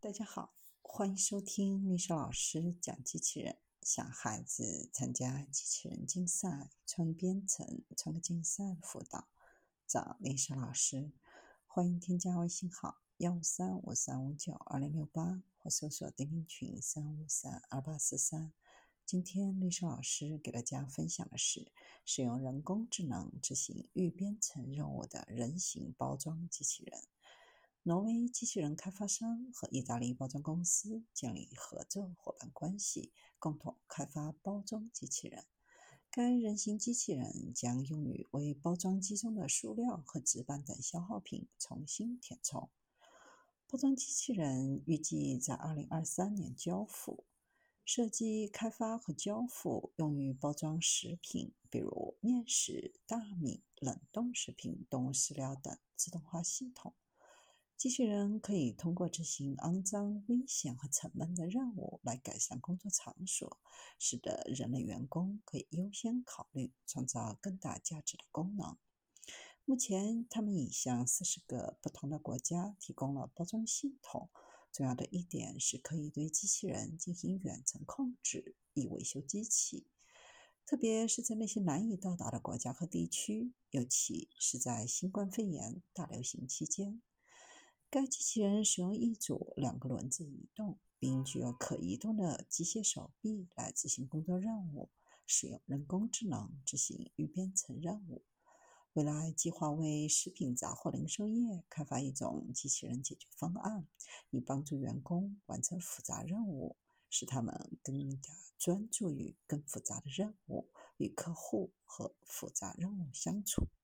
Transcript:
大家好，欢迎收听历史老师讲机器人。想孩子参加机器人竞赛、创编程、创客竞赛辅导，找历史老师。欢迎添加微信号幺五三五三五九二零六八，或搜索钉钉群三五三二八四三。今天历史老师给大家分享的是使用人工智能执行预编程任务的人形包装机器人。挪威机器人开发商和意大利包装公司建立合作伙伴关系，共同开发包装机器人。该人形机器人将用于为包装机中的塑料和纸板等消耗品重新填充。包装机器人预计在2023年交付。设计、开发和交付用于包装食品，比如面食、大米、冷冻食品、动物饲料等自动化系统。机器人可以通过执行肮脏、危险和沉闷的任务来改善工作场所，使得人类员工可以优先考虑创造更大价值的功能。目前，他们已向四十个不同的国家提供了包装系统。重要的一点是可以对机器人进行远程控制，以维修机器，特别是在那些难以到达的国家和地区，尤其是在新冠肺炎大流行期间。该机器人使用一组两个轮子移动，并具有可移动的机械手臂来执行工作任务。使用人工智能执行预编程任务。未来计划为食品杂货零售业开发一种机器人解决方案，以帮助员工完成复杂任务，使他们更加专注于更复杂的任务，与客户和复杂任务相处。